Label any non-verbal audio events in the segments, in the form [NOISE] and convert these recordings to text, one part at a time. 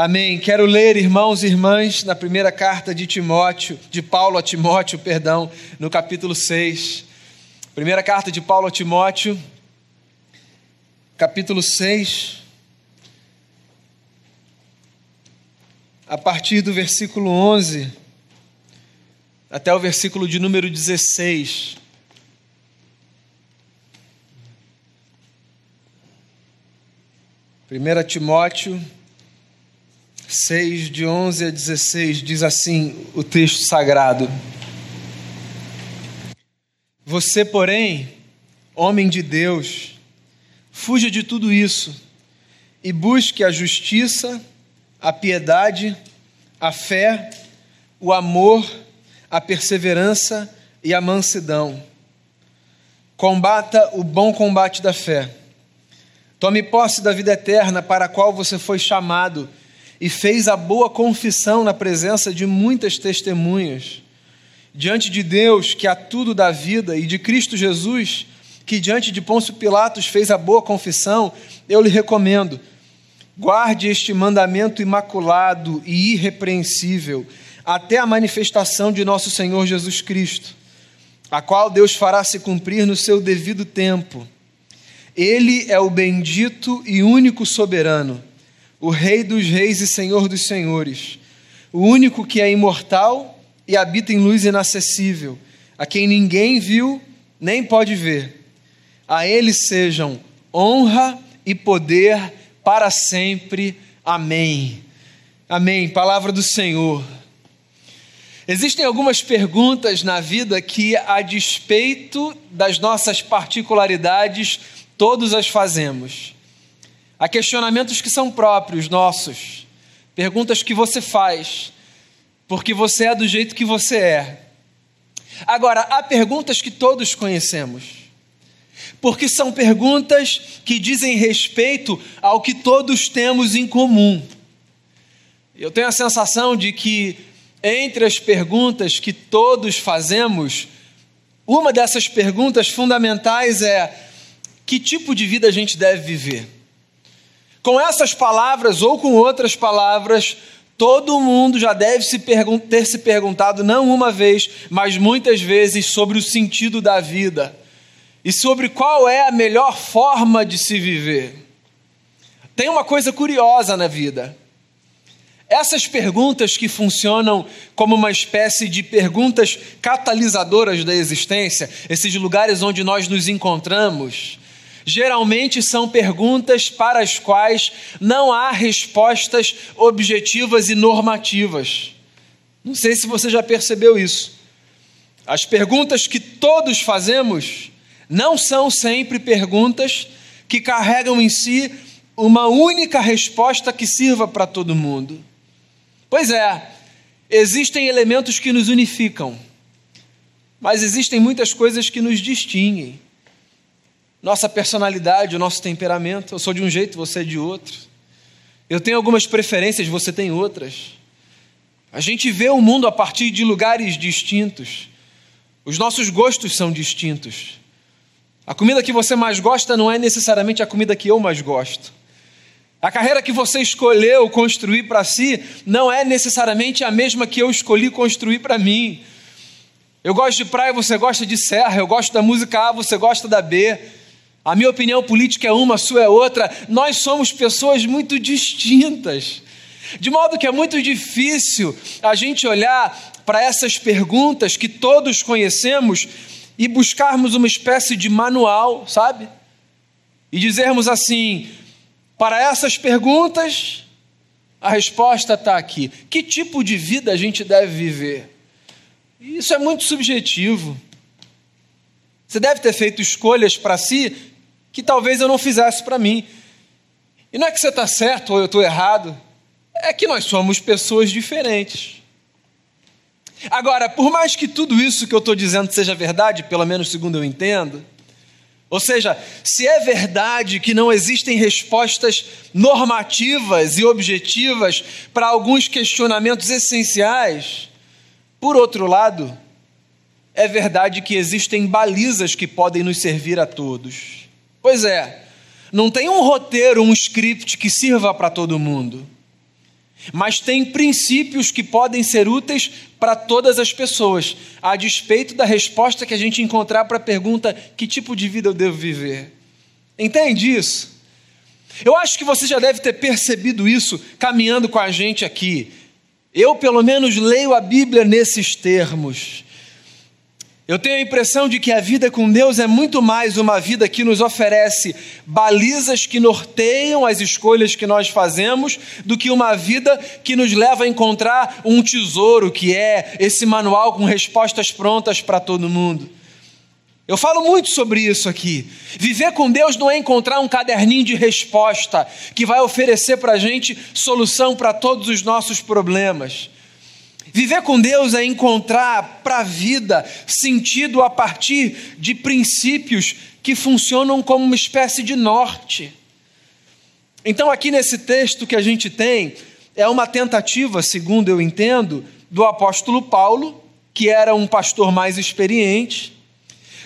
Amém. Quero ler, irmãos e irmãs, na primeira carta de Timóteo, de Paulo a Timóteo, perdão, no capítulo 6. Primeira carta de Paulo a Timóteo, capítulo 6. A partir do versículo 11 até o versículo de número 16. Primeira Timóteo 6, de 11 a 16, diz assim o texto sagrado: Você, porém, homem de Deus, fuja de tudo isso e busque a justiça, a piedade, a fé, o amor, a perseverança e a mansidão. Combata o bom combate da fé. Tome posse da vida eterna para a qual você foi chamado e fez a boa confissão na presença de muitas testemunhas. Diante de Deus, que a tudo dá vida, e de Cristo Jesus, que diante de Pôncio Pilatos fez a boa confissão, eu lhe recomendo: guarde este mandamento imaculado e irrepreensível até a manifestação de nosso Senhor Jesus Cristo, a qual Deus fará se cumprir no seu devido tempo. Ele é o bendito e único soberano o Rei dos Reis e Senhor dos Senhores, o único que é imortal e habita em luz inacessível, a quem ninguém viu nem pode ver. A Ele sejam honra e poder para sempre. Amém. Amém. Palavra do Senhor. Existem algumas perguntas na vida que, a despeito das nossas particularidades, todos as fazemos. Há questionamentos que são próprios nossos, perguntas que você faz, porque você é do jeito que você é. Agora, há perguntas que todos conhecemos, porque são perguntas que dizem respeito ao que todos temos em comum. Eu tenho a sensação de que, entre as perguntas que todos fazemos, uma dessas perguntas fundamentais é: que tipo de vida a gente deve viver? Com essas palavras ou com outras palavras, todo mundo já deve se ter se perguntado, não uma vez, mas muitas vezes, sobre o sentido da vida e sobre qual é a melhor forma de se viver. Tem uma coisa curiosa na vida. Essas perguntas que funcionam como uma espécie de perguntas catalisadoras da existência, esses lugares onde nós nos encontramos, geralmente são perguntas para as quais não há respostas objetivas e normativas. Não sei se você já percebeu isso. As perguntas que todos fazemos não são sempre perguntas que carregam em si uma única resposta que sirva para todo mundo. Pois é, existem elementos que nos unificam, mas existem muitas coisas que nos distinguem nossa personalidade, o nosso temperamento. Eu sou de um jeito, você é de outro. Eu tenho algumas preferências, você tem outras. A gente vê o mundo a partir de lugares distintos. Os nossos gostos são distintos. A comida que você mais gosta não é necessariamente a comida que eu mais gosto. A carreira que você escolheu construir para si não é necessariamente a mesma que eu escolhi construir para mim. Eu gosto de praia, você gosta de serra. Eu gosto da música A, você gosta da B. A minha opinião política é uma, a sua é outra. Nós somos pessoas muito distintas. De modo que é muito difícil a gente olhar para essas perguntas que todos conhecemos e buscarmos uma espécie de manual, sabe? E dizermos assim: para essas perguntas, a resposta está aqui. Que tipo de vida a gente deve viver? Isso é muito subjetivo. Você deve ter feito escolhas para si que talvez eu não fizesse para mim. E não é que você está certo ou eu estou errado, é que nós somos pessoas diferentes. Agora, por mais que tudo isso que eu estou dizendo seja verdade, pelo menos segundo eu entendo, ou seja, se é verdade que não existem respostas normativas e objetivas para alguns questionamentos essenciais, por outro lado, é verdade que existem balizas que podem nos servir a todos. Pois é, não tem um roteiro, um script que sirva para todo mundo. mas tem princípios que podem ser úteis para todas as pessoas, a despeito da resposta que a gente encontrar para a pergunta: que tipo de vida eu devo viver? Entende isso? Eu acho que você já deve ter percebido isso caminhando com a gente aqui. Eu, pelo menos, leio a Bíblia nesses termos. Eu tenho a impressão de que a vida com Deus é muito mais uma vida que nos oferece balizas que norteiam as escolhas que nós fazemos, do que uma vida que nos leva a encontrar um tesouro, que é esse manual com respostas prontas para todo mundo. Eu falo muito sobre isso aqui. Viver com Deus não é encontrar um caderninho de resposta que vai oferecer para a gente solução para todos os nossos problemas. Viver com Deus é encontrar para a vida sentido a partir de princípios que funcionam como uma espécie de norte. Então, aqui nesse texto que a gente tem, é uma tentativa, segundo eu entendo, do apóstolo Paulo, que era um pastor mais experiente,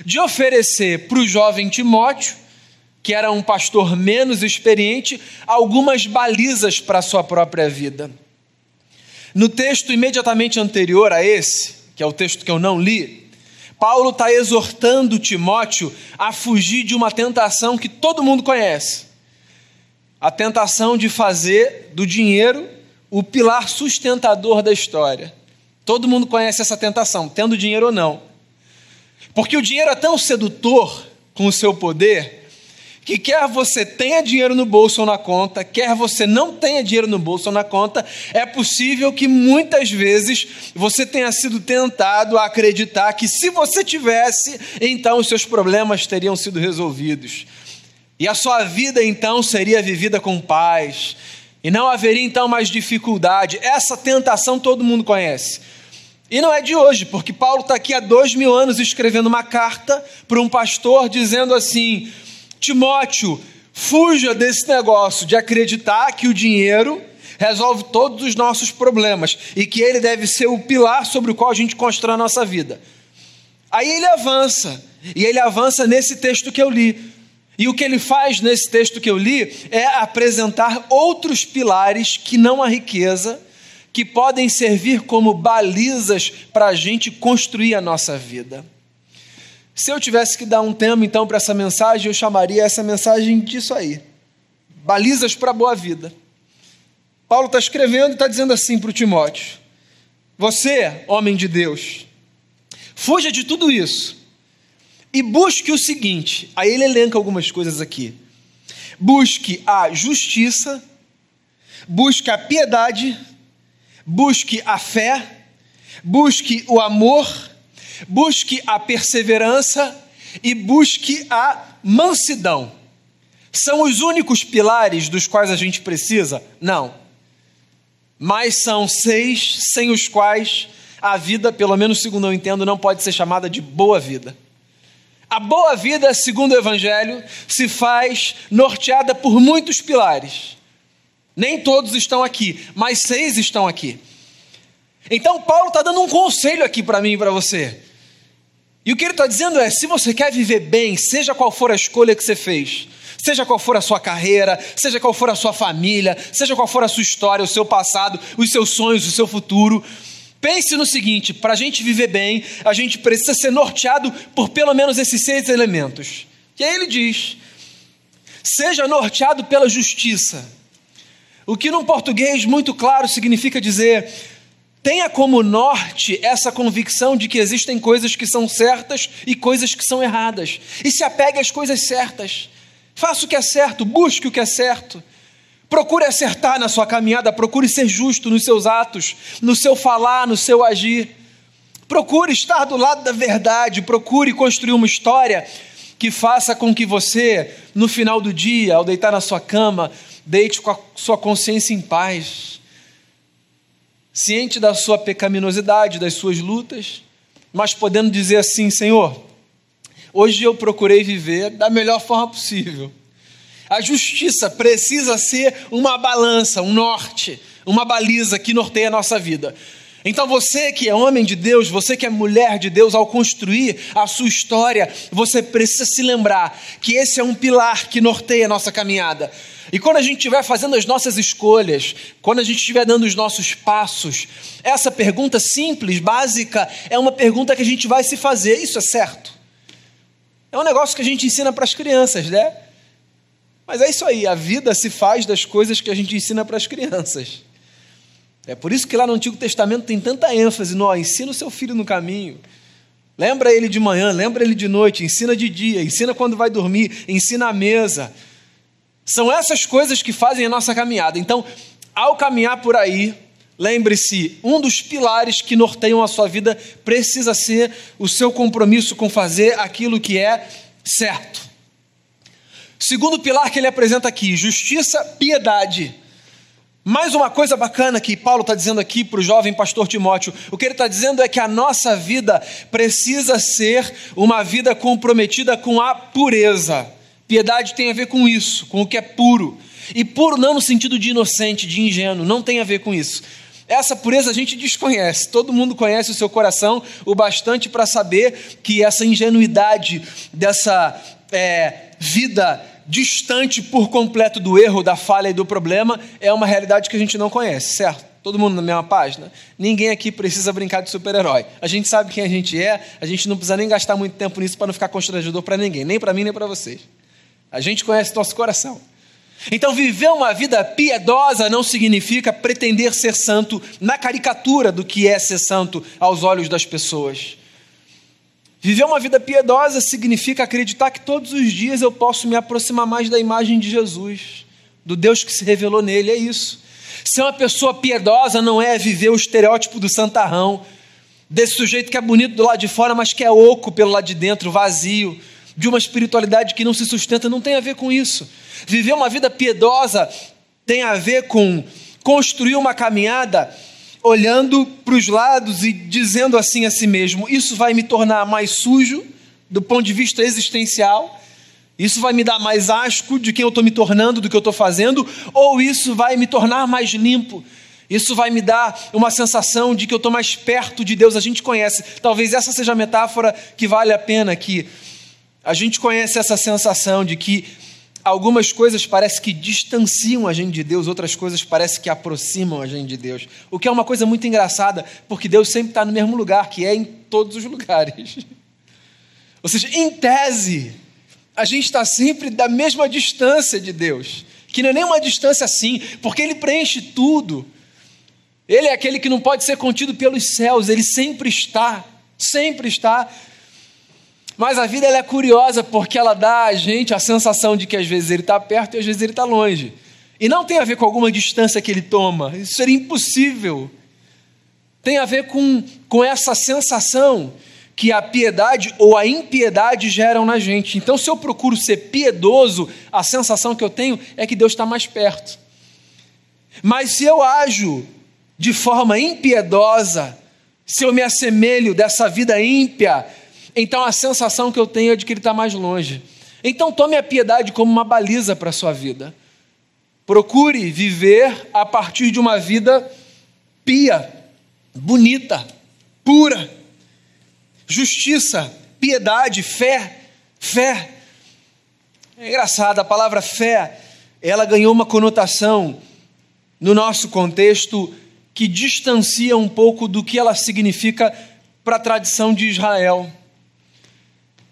de oferecer para o jovem Timóteo, que era um pastor menos experiente, algumas balizas para a sua própria vida. No texto imediatamente anterior a esse, que é o texto que eu não li, Paulo está exortando Timóteo a fugir de uma tentação que todo mundo conhece: a tentação de fazer do dinheiro o pilar sustentador da história. Todo mundo conhece essa tentação, tendo dinheiro ou não. Porque o dinheiro é tão sedutor com o seu poder que quer você tenha dinheiro no bolso ou na conta, quer você não tenha dinheiro no bolso ou na conta, é possível que muitas vezes você tenha sido tentado a acreditar que se você tivesse, então os seus problemas teriam sido resolvidos. E a sua vida então seria vivida com paz. E não haveria então mais dificuldade. Essa tentação todo mundo conhece. E não é de hoje, porque Paulo está aqui há dois mil anos escrevendo uma carta para um pastor dizendo assim: Timóteo, fuja desse negócio de acreditar que o dinheiro resolve todos os nossos problemas e que ele deve ser o pilar sobre o qual a gente constrói a nossa vida. Aí ele avança, e ele avança nesse texto que eu li. E o que ele faz nesse texto que eu li é apresentar outros pilares que não a riqueza, que podem servir como balizas para a gente construir a nossa vida. Se eu tivesse que dar um tema então para essa mensagem, eu chamaria essa mensagem disso aí: balizas para a boa vida. Paulo está escrevendo e está dizendo assim para o Timóteo: Você, homem de Deus, fuja de tudo isso e busque o seguinte. Aí ele elenca algumas coisas aqui. Busque a justiça, busque a piedade, busque a fé, busque o amor busque a perseverança e busque a mansidão. São os únicos pilares dos quais a gente precisa? Não. Mas são seis sem os quais a vida, pelo menos segundo eu entendo, não pode ser chamada de boa vida. A boa vida, segundo o Evangelho, se faz norteada por muitos pilares. Nem todos estão aqui, mas seis estão aqui. Então, Paulo está dando um conselho aqui para mim e para você. E o que ele está dizendo é: se você quer viver bem, seja qual for a escolha que você fez, seja qual for a sua carreira, seja qual for a sua família, seja qual for a sua história, o seu passado, os seus sonhos, o seu futuro, pense no seguinte: para a gente viver bem, a gente precisa ser norteado por pelo menos esses seis elementos. E aí ele diz: seja norteado pela justiça. O que num português muito claro significa dizer Tenha como norte essa convicção de que existem coisas que são certas e coisas que são erradas. E se apegue às coisas certas. Faça o que é certo, busque o que é certo. Procure acertar na sua caminhada, procure ser justo nos seus atos, no seu falar, no seu agir. Procure estar do lado da verdade, procure construir uma história que faça com que você, no final do dia, ao deitar na sua cama, deite com a sua consciência em paz ciente da sua pecaminosidade, das suas lutas, mas podendo dizer assim: Senhor, hoje eu procurei viver da melhor forma possível. A justiça precisa ser uma balança, um norte, uma baliza que norteia a nossa vida. Então você que é homem de Deus, você que é mulher de Deus, ao construir a sua história, você precisa se lembrar que esse é um pilar que norteia a nossa caminhada. E quando a gente estiver fazendo as nossas escolhas, quando a gente estiver dando os nossos passos, essa pergunta simples, básica, é uma pergunta que a gente vai se fazer: isso é certo? É um negócio que a gente ensina para as crianças, né? Mas é isso aí, a vida se faz das coisas que a gente ensina para as crianças. É por isso que lá no Antigo Testamento tem tanta ênfase no ó, ensina o seu filho no caminho. Lembra ele de manhã, lembra ele de noite, ensina de dia, ensina quando vai dormir, ensina à mesa. São essas coisas que fazem a nossa caminhada. Então, ao caminhar por aí, lembre-se, um dos pilares que norteiam a sua vida precisa ser o seu compromisso com fazer aquilo que é certo. Segundo pilar que ele apresenta aqui, justiça, piedade. Mais uma coisa bacana que Paulo está dizendo aqui para o jovem pastor Timóteo: o que ele está dizendo é que a nossa vida precisa ser uma vida comprometida com a pureza. Piedade tem a ver com isso, com o que é puro. E puro não no sentido de inocente, de ingênuo, não tem a ver com isso. Essa pureza a gente desconhece, todo mundo conhece o seu coração o bastante para saber que essa ingenuidade dessa é, vida distante por completo do erro, da falha e do problema, é uma realidade que a gente não conhece, certo? Todo mundo na mesma página? Ninguém aqui precisa brincar de super-herói. A gente sabe quem a gente é, a gente não precisa nem gastar muito tempo nisso para não ficar constrangedor para ninguém, nem para mim, nem para vocês. A gente conhece nosso coração. Então, viver uma vida piedosa não significa pretender ser santo na caricatura do que é ser santo aos olhos das pessoas. Viver uma vida piedosa significa acreditar que todos os dias eu posso me aproximar mais da imagem de Jesus, do Deus que se revelou nele, é isso. Ser uma pessoa piedosa não é viver o estereótipo do santarrão, desse sujeito que é bonito do lado de fora, mas que é oco pelo lado de dentro, vazio, de uma espiritualidade que não se sustenta, não tem a ver com isso. Viver uma vida piedosa tem a ver com construir uma caminhada olhando para os lados e dizendo assim a si mesmo: Isso vai me tornar mais sujo do ponto de vista existencial? Isso vai me dar mais asco de quem eu estou me tornando, do que eu estou fazendo? Ou isso vai me tornar mais limpo? Isso vai me dar uma sensação de que eu estou mais perto de Deus. A gente conhece, talvez essa seja a metáfora que vale a pena aqui. A gente conhece essa sensação de que Algumas coisas parece que distanciam a gente de Deus, outras coisas parece que aproximam a gente de Deus. O que é uma coisa muito engraçada, porque Deus sempre está no mesmo lugar, que é em todos os lugares. [LAUGHS] Ou seja, em tese, a gente está sempre da mesma distância de Deus, que não é nem uma distância assim, porque Ele preenche tudo. Ele é aquele que não pode ser contido pelos céus, Ele sempre está, sempre está mas a vida é curiosa porque ela dá a gente a sensação de que às vezes ele está perto e às vezes ele está longe. E não tem a ver com alguma distância que ele toma, isso seria impossível. Tem a ver com, com essa sensação que a piedade ou a impiedade geram na gente. Então, se eu procuro ser piedoso, a sensação que eu tenho é que Deus está mais perto. Mas se eu ajo de forma impiedosa, se eu me assemelho dessa vida ímpia, então a sensação que eu tenho é de que ele está mais longe. Então tome a piedade como uma baliza para a sua vida. Procure viver a partir de uma vida pia, bonita, pura. Justiça, piedade, fé, fé. É engraçado, a palavra fé, ela ganhou uma conotação no nosso contexto que distancia um pouco do que ela significa para a tradição de Israel.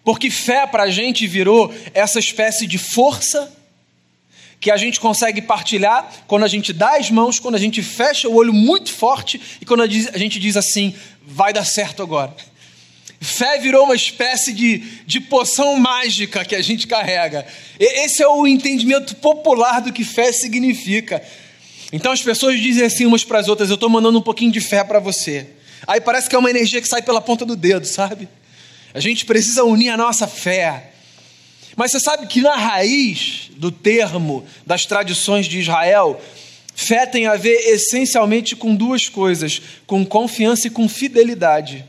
Porque fé para a gente virou essa espécie de força que a gente consegue partilhar quando a gente dá as mãos, quando a gente fecha o olho muito forte e quando a gente diz assim: vai dar certo agora. Fé virou uma espécie de, de poção mágica que a gente carrega. Esse é o entendimento popular do que fé significa. Então as pessoas dizem assim umas para as outras: Eu estou mandando um pouquinho de fé para você. Aí parece que é uma energia que sai pela ponta do dedo, sabe? A gente precisa unir a nossa fé. Mas você sabe que na raiz do termo das tradições de Israel, fé tem a ver essencialmente com duas coisas: com confiança e com fidelidade.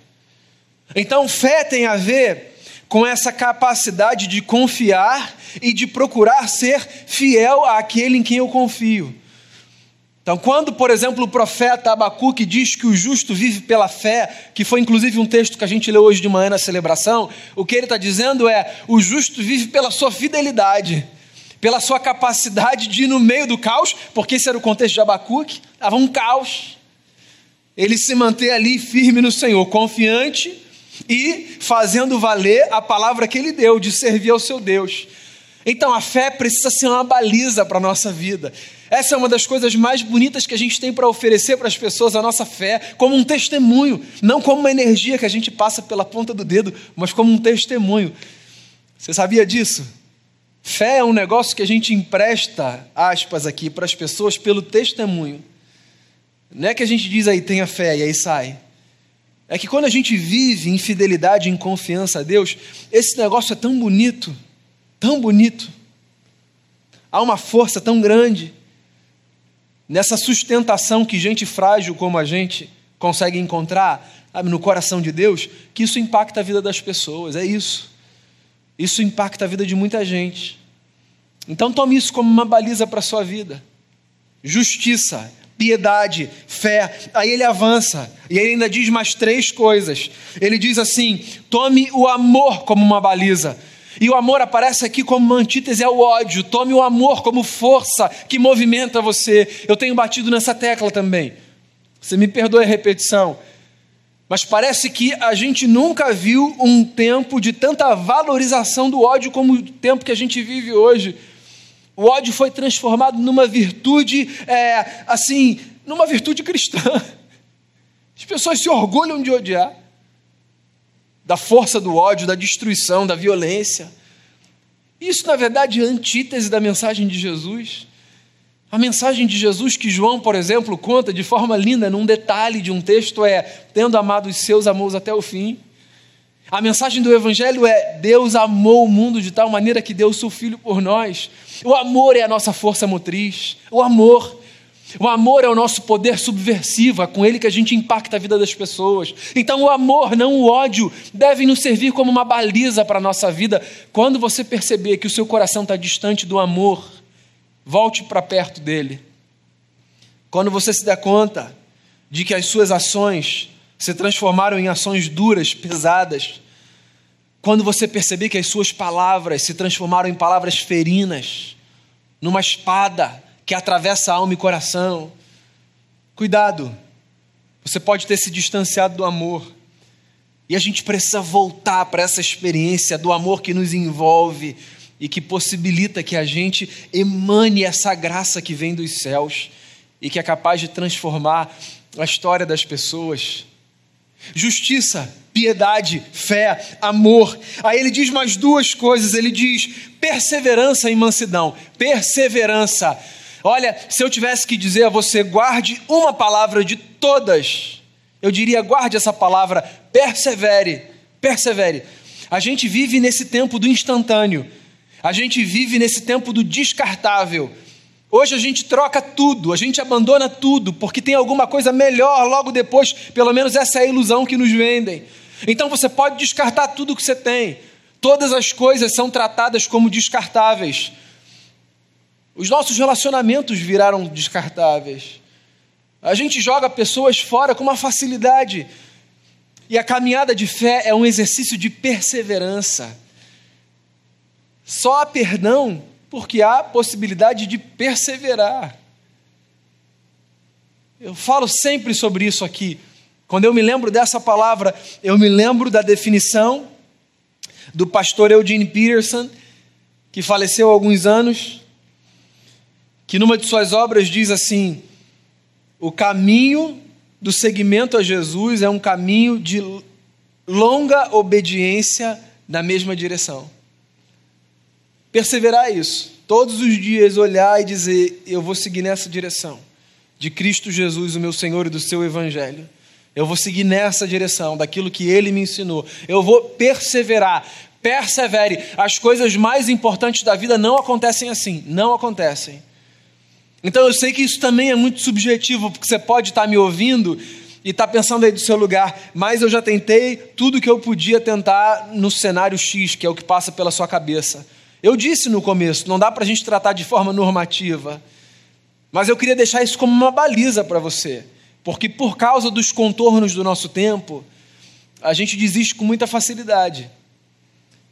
Então, fé tem a ver com essa capacidade de confiar e de procurar ser fiel àquele em quem eu confio. Então, quando, por exemplo, o profeta Abacuque diz que o justo vive pela fé, que foi inclusive um texto que a gente leu hoje de manhã na celebração, o que ele está dizendo é: o justo vive pela sua fidelidade, pela sua capacidade de ir no meio do caos, porque esse era o contexto de Abacuque, estava um caos. Ele se manter ali firme no Senhor, confiante e fazendo valer a palavra que ele deu de servir ao seu Deus. Então a fé precisa ser uma baliza para a nossa vida. Essa é uma das coisas mais bonitas que a gente tem para oferecer para as pessoas, a nossa fé, como um testemunho, não como uma energia que a gente passa pela ponta do dedo, mas como um testemunho. Você sabia disso? Fé é um negócio que a gente empresta, aspas aqui, para as pessoas pelo testemunho. Não é que a gente diz aí, tenha fé, e aí sai. É que quando a gente vive em fidelidade, em confiança a Deus, esse negócio é tão bonito tão bonito, há uma força tão grande nessa sustentação que gente frágil como a gente consegue encontrar sabe, no coração de Deus, que isso impacta a vida das pessoas, é isso. Isso impacta a vida de muita gente. Então tome isso como uma baliza para a sua vida. Justiça, piedade, fé. Aí ele avança e ele ainda diz mais três coisas. Ele diz assim: tome o amor como uma baliza. E o amor aparece aqui como uma antítese ao ódio. Tome o amor como força que movimenta você. Eu tenho batido nessa tecla também. Você me perdoe a repetição. Mas parece que a gente nunca viu um tempo de tanta valorização do ódio como o tempo que a gente vive hoje. O ódio foi transformado numa virtude, é, assim, numa virtude cristã. As pessoas se orgulham de odiar da força do ódio, da destruição, da violência. Isso, na verdade, é antítese da mensagem de Jesus. A mensagem de Jesus que João, por exemplo, conta de forma linda, num detalhe de um texto, é: tendo amado os seus, amou até o fim. A mensagem do Evangelho é: Deus amou o mundo de tal maneira que deu o seu Filho por nós. O amor é a nossa força motriz. O amor. O amor é o nosso poder subversivo, é com ele que a gente impacta a vida das pessoas. Então, o amor, não o ódio, devem nos servir como uma baliza para a nossa vida. Quando você perceber que o seu coração está distante do amor, volte para perto dele. Quando você se der conta de que as suas ações se transformaram em ações duras, pesadas, quando você perceber que as suas palavras se transformaram em palavras ferinas, numa espada, que atravessa alma e coração. Cuidado, você pode ter se distanciado do amor. E a gente precisa voltar para essa experiência do amor que nos envolve e que possibilita que a gente emane essa graça que vem dos céus e que é capaz de transformar a história das pessoas. Justiça, piedade, fé, amor. Aí ele diz mais duas coisas: ele diz perseverança e mansidão. Perseverança. Olha, se eu tivesse que dizer a você, guarde uma palavra de todas, eu diria, guarde essa palavra, persevere, persevere. A gente vive nesse tempo do instantâneo, a gente vive nesse tempo do descartável. Hoje a gente troca tudo, a gente abandona tudo, porque tem alguma coisa melhor logo depois, pelo menos essa é a ilusão que nos vendem. Então você pode descartar tudo que você tem, todas as coisas são tratadas como descartáveis. Os nossos relacionamentos viraram descartáveis. A gente joga pessoas fora com uma facilidade. E a caminhada de fé é um exercício de perseverança. Só há perdão porque há possibilidade de perseverar. Eu falo sempre sobre isso aqui. Quando eu me lembro dessa palavra, eu me lembro da definição do pastor Eugene Peterson, que faleceu há alguns anos que numa de suas obras diz assim: o caminho do seguimento a Jesus é um caminho de longa obediência na mesma direção. Perseverar isso, todos os dias olhar e dizer: eu vou seguir nessa direção, de Cristo Jesus, o meu Senhor e do seu Evangelho. Eu vou seguir nessa direção, daquilo que ele me ensinou. Eu vou perseverar. Persevere. As coisas mais importantes da vida não acontecem assim. Não acontecem. Então eu sei que isso também é muito subjetivo, porque você pode estar me ouvindo e estar pensando aí do seu lugar, mas eu já tentei tudo que eu podia tentar no cenário X, que é o que passa pela sua cabeça. Eu disse no começo, não dá para a gente tratar de forma normativa. Mas eu queria deixar isso como uma baliza para você, porque por causa dos contornos do nosso tempo, a gente desiste com muita facilidade.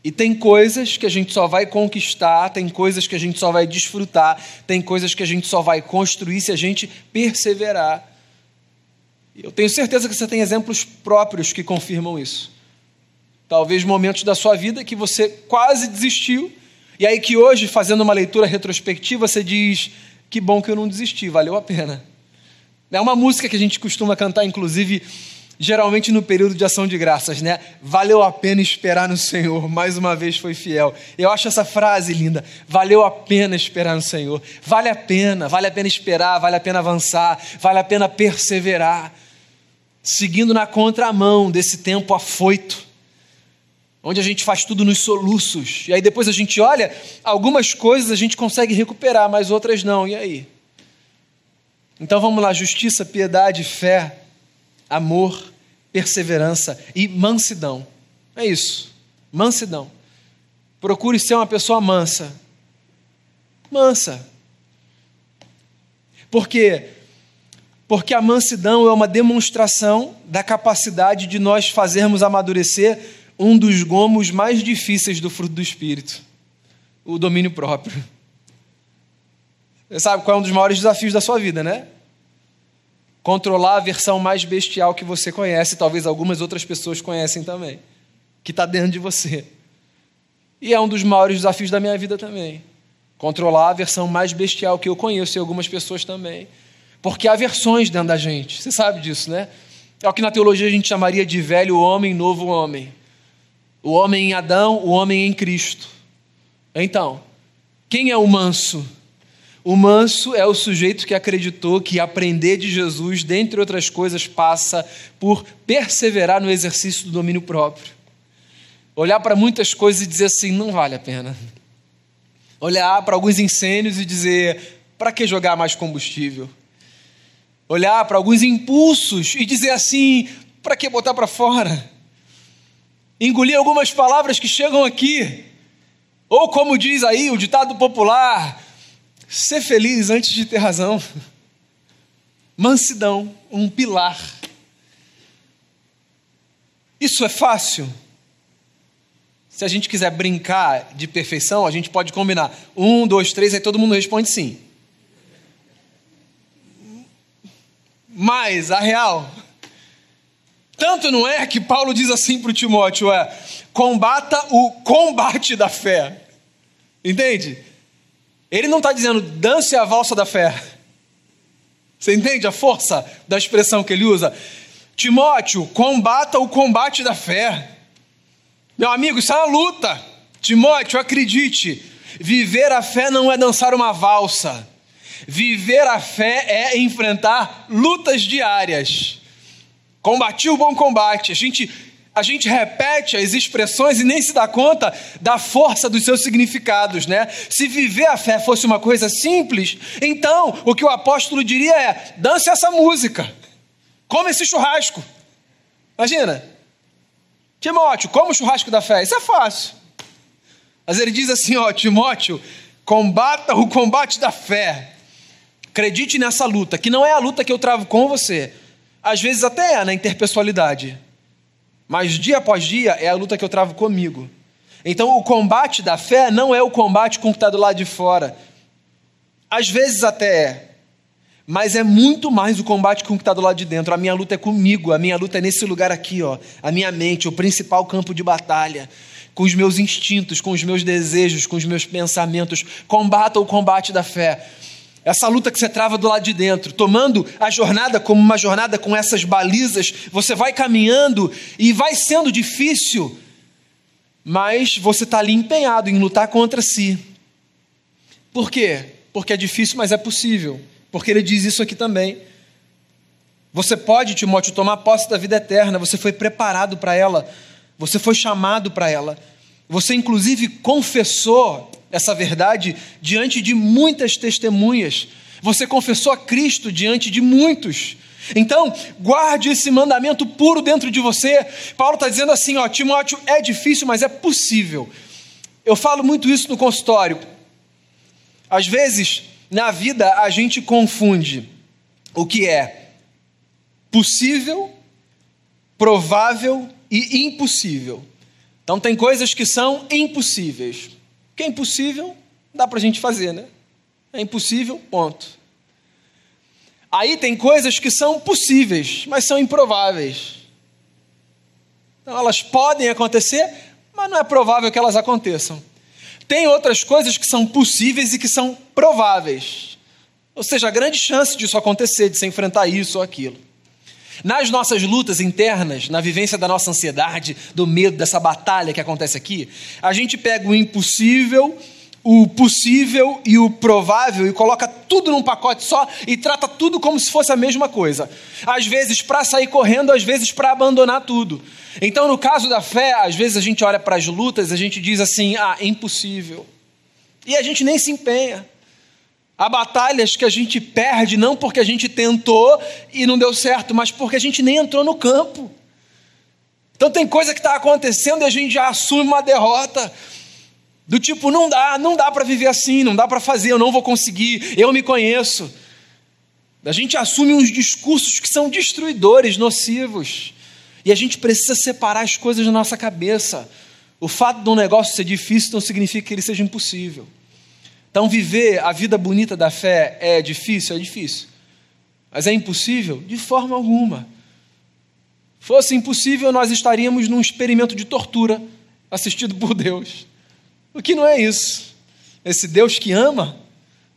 E tem coisas que a gente só vai conquistar, tem coisas que a gente só vai desfrutar, tem coisas que a gente só vai construir se a gente perseverar. Eu tenho certeza que você tem exemplos próprios que confirmam isso. Talvez momentos da sua vida que você quase desistiu, e aí que hoje, fazendo uma leitura retrospectiva, você diz: que bom que eu não desisti, valeu a pena. É uma música que a gente costuma cantar, inclusive, geralmente no período de ação de graças, né? Valeu a pena esperar no Senhor, mais uma vez foi fiel. Eu acho essa frase linda. Valeu a pena esperar no Senhor. Vale a pena, vale a pena esperar, vale a pena avançar, vale a pena perseverar, seguindo na contramão desse tempo afoito. Onde a gente faz tudo nos soluços. E aí depois a gente olha, algumas coisas a gente consegue recuperar, mas outras não. E aí? Então vamos lá: justiça, piedade, fé, amor, perseverança e mansidão. É isso. Mansidão. Procure ser uma pessoa mansa. Mansa. Por quê? Porque a mansidão é uma demonstração da capacidade de nós fazermos amadurecer um dos gomos mais difíceis do fruto do Espírito: o domínio próprio. Você sabe qual é um dos maiores desafios da sua vida, né? Controlar a versão mais bestial que você conhece, talvez algumas outras pessoas conhecem também, que está dentro de você. E é um dos maiores desafios da minha vida também. Controlar a versão mais bestial que eu conheço e algumas pessoas também. Porque há versões dentro da gente, você sabe disso, né? É o que na teologia a gente chamaria de velho homem, novo homem. O homem em Adão, o homem em Cristo. Então, quem é o manso? O manso é o sujeito que acreditou que aprender de Jesus, dentre outras coisas, passa por perseverar no exercício do domínio próprio. Olhar para muitas coisas e dizer assim: não vale a pena. Olhar para alguns incêndios e dizer: para que jogar mais combustível? Olhar para alguns impulsos e dizer assim: para que botar para fora? Engolir algumas palavras que chegam aqui. Ou como diz aí o ditado popular, Ser feliz antes de ter razão. Mansidão, um pilar. Isso é fácil? Se a gente quiser brincar de perfeição, a gente pode combinar. Um, dois, três, aí todo mundo responde sim. Mas a real. Tanto não é que Paulo diz assim para o Timóteo: é combata o combate da fé. Entende? Ele não está dizendo dance a valsa da fé. Você entende a força da expressão que ele usa? Timóteo, combata o combate da fé. Meu amigo, isso é uma luta. Timóteo, acredite, viver a fé não é dançar uma valsa. Viver a fé é enfrentar lutas diárias. Combati o bom combate. A gente a gente repete as expressões e nem se dá conta da força dos seus significados, né? Se viver a fé fosse uma coisa simples, então o que o apóstolo diria é: dance essa música, come esse churrasco. Imagina, Timóteo, como o churrasco da fé? Isso é fácil. Mas ele diz assim: ó, Timóteo, combata o combate da fé. Acredite nessa luta, que não é a luta que eu travo com você. Às vezes até é na interpessoalidade mas dia após dia é a luta que eu travo comigo. Então o combate da fé não é o combate com o que está do lado de fora. Às vezes até é, mas é muito mais o combate com o que está do lado de dentro. A minha luta é comigo, a minha luta é nesse lugar aqui, ó, a minha mente, o principal campo de batalha, com os meus instintos, com os meus desejos, com os meus pensamentos. Combata o combate da fé. Essa luta que você trava do lado de dentro, tomando a jornada como uma jornada com essas balizas, você vai caminhando e vai sendo difícil, mas você está ali empenhado em lutar contra si. Por quê? Porque é difícil, mas é possível. Porque ele diz isso aqui também. Você pode, Timóteo, tomar posse da vida eterna, você foi preparado para ela, você foi chamado para ela. Você, inclusive, confessou essa verdade diante de muitas testemunhas. Você confessou a Cristo diante de muitos. Então, guarde esse mandamento puro dentro de você. Paulo está dizendo assim: ó, Timóteo, é difícil, mas é possível. Eu falo muito isso no consultório. Às vezes, Na vida, a gente confunde o que é possível, provável e impossível. Então, tem coisas que são impossíveis. Que é impossível, dá para a gente fazer, né? É impossível, ponto. Aí tem coisas que são possíveis, mas são improváveis. Então, elas podem acontecer, mas não é provável que elas aconteçam. Tem outras coisas que são possíveis e que são prováveis. Ou seja, a grande chance disso acontecer, de se enfrentar isso ou aquilo. Nas nossas lutas internas, na vivência da nossa ansiedade, do medo, dessa batalha que acontece aqui, a gente pega o impossível o possível e o provável e coloca tudo num pacote só e trata tudo como se fosse a mesma coisa. Às vezes para sair correndo, às vezes para abandonar tudo. Então, no caso da fé, às vezes a gente olha para as lutas, a gente diz assim: "Ah, impossível". E a gente nem se empenha. Há batalhas que a gente perde não porque a gente tentou e não deu certo, mas porque a gente nem entrou no campo. Então tem coisa que está acontecendo e a gente já assume uma derrota. Do tipo, não dá, não dá para viver assim, não dá para fazer, eu não vou conseguir, eu me conheço. A gente assume uns discursos que são destruidores, nocivos. E a gente precisa separar as coisas da nossa cabeça. O fato de um negócio ser difícil não significa que ele seja impossível. Então, viver a vida bonita da fé é difícil? É difícil. Mas é impossível? De forma alguma. Fosse impossível, nós estaríamos num experimento de tortura assistido por Deus. O que não é isso? Esse Deus que ama?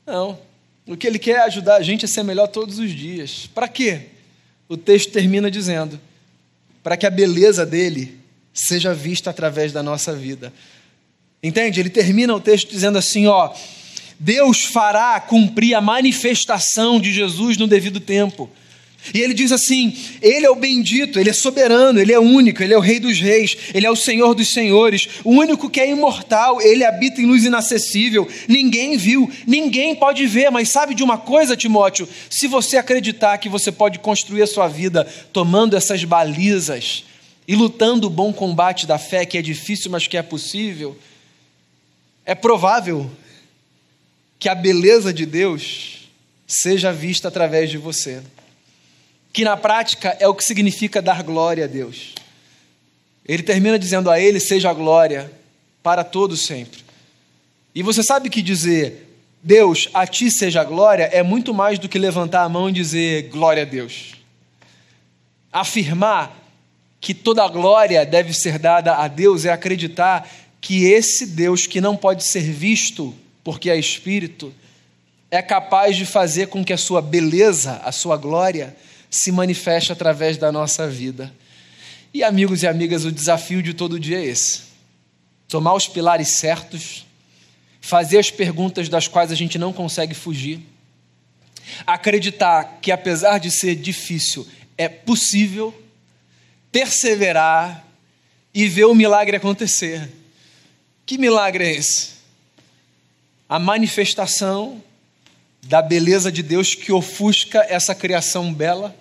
Não. O que ele quer é ajudar a gente a ser melhor todos os dias. Para quê? O texto termina dizendo: para que a beleza dele seja vista através da nossa vida. Entende? Ele termina o texto dizendo assim: ó, Deus fará cumprir a manifestação de Jesus no devido tempo. E ele diz assim: Ele é o bendito, Ele é soberano, Ele é único, Ele é o Rei dos Reis, Ele é o Senhor dos Senhores, o único que é imortal, Ele habita em luz inacessível. Ninguém viu, ninguém pode ver, mas sabe de uma coisa, Timóteo? Se você acreditar que você pode construir a sua vida tomando essas balizas e lutando o bom combate da fé, que é difícil, mas que é possível, é provável que a beleza de Deus seja vista através de você que na prática é o que significa dar glória a Deus. Ele termina dizendo a Ele: seja a glória para todos sempre. E você sabe que dizer Deus, a ti seja a glória, é muito mais do que levantar a mão e dizer glória a Deus. Afirmar que toda glória deve ser dada a Deus é acreditar que esse Deus que não pode ser visto porque é espírito, é capaz de fazer com que a sua beleza, a sua glória, se manifeste através da nossa vida. E amigos e amigas, o desafio de todo dia é esse: tomar os pilares certos, fazer as perguntas das quais a gente não consegue fugir, acreditar que apesar de ser difícil, é possível, perseverar e ver o milagre acontecer. Que milagre é esse? A manifestação da beleza de Deus que ofusca essa criação bela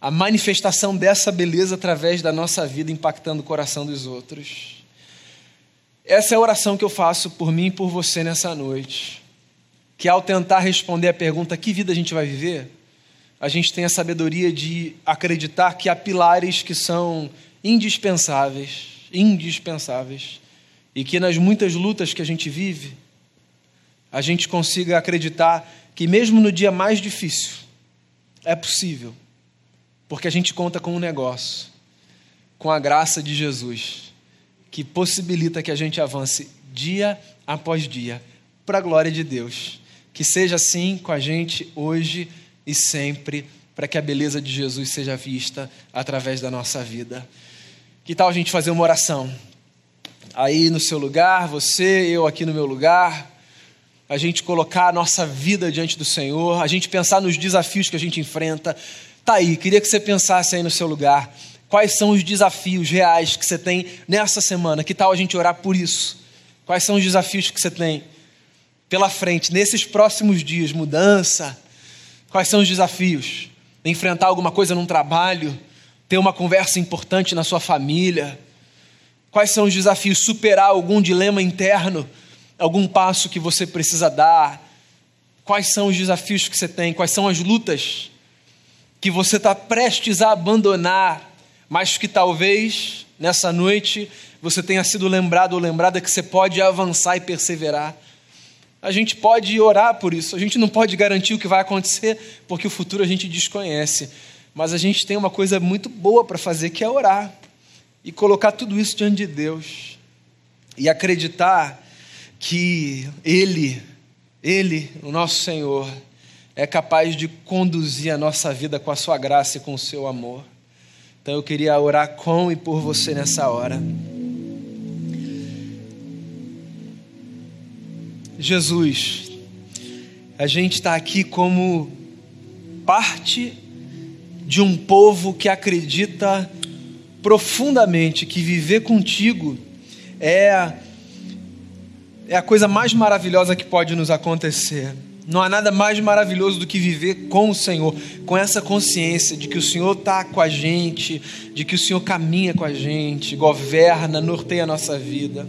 a manifestação dessa beleza através da nossa vida impactando o coração dos outros. Essa é a oração que eu faço por mim e por você nessa noite. Que ao tentar responder a pergunta que vida a gente vai viver, a gente tem a sabedoria de acreditar que há pilares que são indispensáveis, indispensáveis, e que nas muitas lutas que a gente vive, a gente consiga acreditar que mesmo no dia mais difícil, é possível porque a gente conta com um negócio, com a graça de Jesus, que possibilita que a gente avance dia após dia, para a glória de Deus. Que seja assim com a gente hoje e sempre, para que a beleza de Jesus seja vista através da nossa vida. Que tal a gente fazer uma oração? Aí no seu lugar, você, eu aqui no meu lugar, a gente colocar a nossa vida diante do Senhor, a gente pensar nos desafios que a gente enfrenta, Tá aí, queria que você pensasse aí no seu lugar. Quais são os desafios reais que você tem nessa semana? Que tal a gente orar por isso? Quais são os desafios que você tem pela frente nesses próximos dias? Mudança? Quais são os desafios? Enfrentar alguma coisa num trabalho? Ter uma conversa importante na sua família? Quais são os desafios? Superar algum dilema interno? Algum passo que você precisa dar? quais são os desafios que você tem, quais são as lutas que você está prestes a abandonar, mas que talvez nessa noite você tenha sido lembrado ou lembrada que você pode avançar e perseverar. A gente pode orar por isso, a gente não pode garantir o que vai acontecer, porque o futuro a gente desconhece, mas a gente tem uma coisa muito boa para fazer que é orar e colocar tudo isso diante de Deus e acreditar que Ele, Ele, o nosso Senhor, é capaz de conduzir a nossa vida com a sua graça e com o seu amor. Então eu queria orar com e por você nessa hora. Jesus, a gente está aqui como parte de um povo que acredita profundamente que viver contigo é, é a coisa mais maravilhosa que pode nos acontecer. Não há nada mais maravilhoso do que viver com o Senhor, com essa consciência de que o Senhor está com a gente, de que o Senhor caminha com a gente, governa, norteia a nossa vida.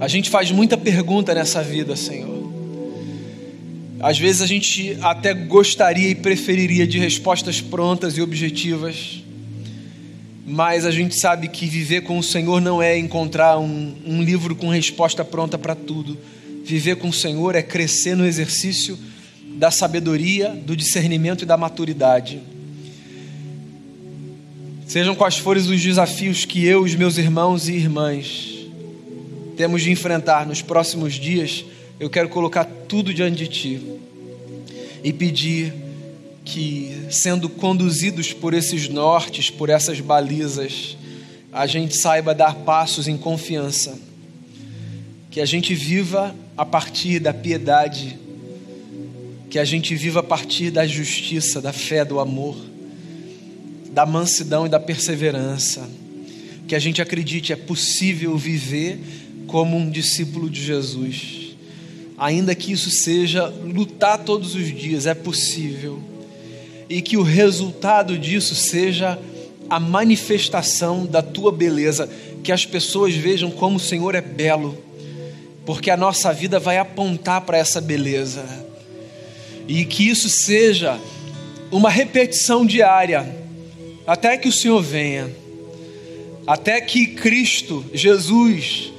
A gente faz muita pergunta nessa vida, Senhor. Às vezes a gente até gostaria e preferiria de respostas prontas e objetivas, mas a gente sabe que viver com o Senhor não é encontrar um, um livro com resposta pronta para tudo Viver com o Senhor é crescer no exercício da sabedoria, do discernimento e da maturidade. Sejam quais forem os desafios que eu, os meus irmãos e irmãs, temos de enfrentar nos próximos dias, eu quero colocar tudo diante de Ti e pedir que, sendo conduzidos por esses nortes, por essas balizas, a gente saiba dar passos em confiança, que a gente viva a partir da piedade, que a gente viva a partir da justiça, da fé, do amor, da mansidão e da perseverança. Que a gente acredite é possível viver como um discípulo de Jesus. Ainda que isso seja lutar todos os dias, é possível. E que o resultado disso seja a manifestação da tua beleza, que as pessoas vejam como o Senhor é belo porque a nossa vida vai apontar para essa beleza. E que isso seja uma repetição diária, até que o Senhor venha, até que Cristo, Jesus,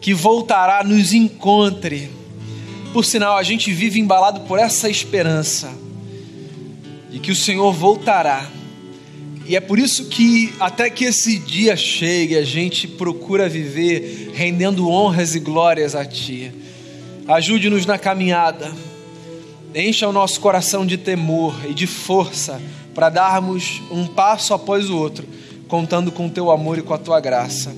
que voltará, nos encontre. Por sinal, a gente vive embalado por essa esperança de que o Senhor voltará e é por isso que, até que esse dia chegue, a gente procura viver rendendo honras e glórias a Ti. Ajude-nos na caminhada, encha o nosso coração de temor e de força para darmos um passo após o outro, contando com o Teu amor e com a Tua graça.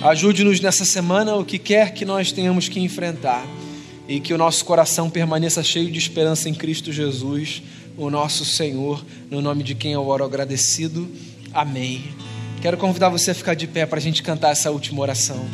Ajude-nos nessa semana, o que quer que nós tenhamos que enfrentar, e que o nosso coração permaneça cheio de esperança em Cristo Jesus o nosso Senhor, no nome de quem eu oro agradecido. Amém. Quero convidar você a ficar de pé para a gente cantar essa última oração.